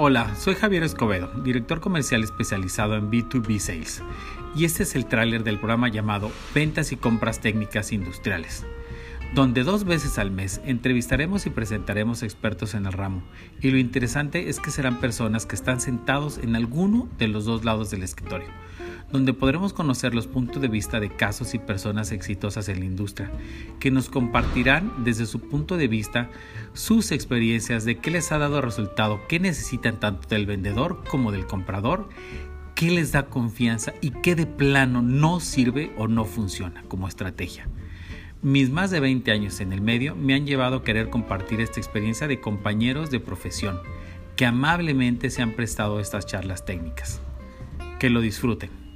Hola, soy Javier Escobedo, director comercial especializado en B2B Sales, y este es el tráiler del programa llamado Ventas y Compras Técnicas Industriales, donde dos veces al mes entrevistaremos y presentaremos expertos en el ramo, y lo interesante es que serán personas que están sentados en alguno de los dos lados del escritorio donde podremos conocer los puntos de vista de casos y personas exitosas en la industria, que nos compartirán desde su punto de vista sus experiencias de qué les ha dado resultado, qué necesitan tanto del vendedor como del comprador, qué les da confianza y qué de plano no sirve o no funciona como estrategia. Mis más de 20 años en el medio me han llevado a querer compartir esta experiencia de compañeros de profesión que amablemente se han prestado estas charlas técnicas. Que lo disfruten.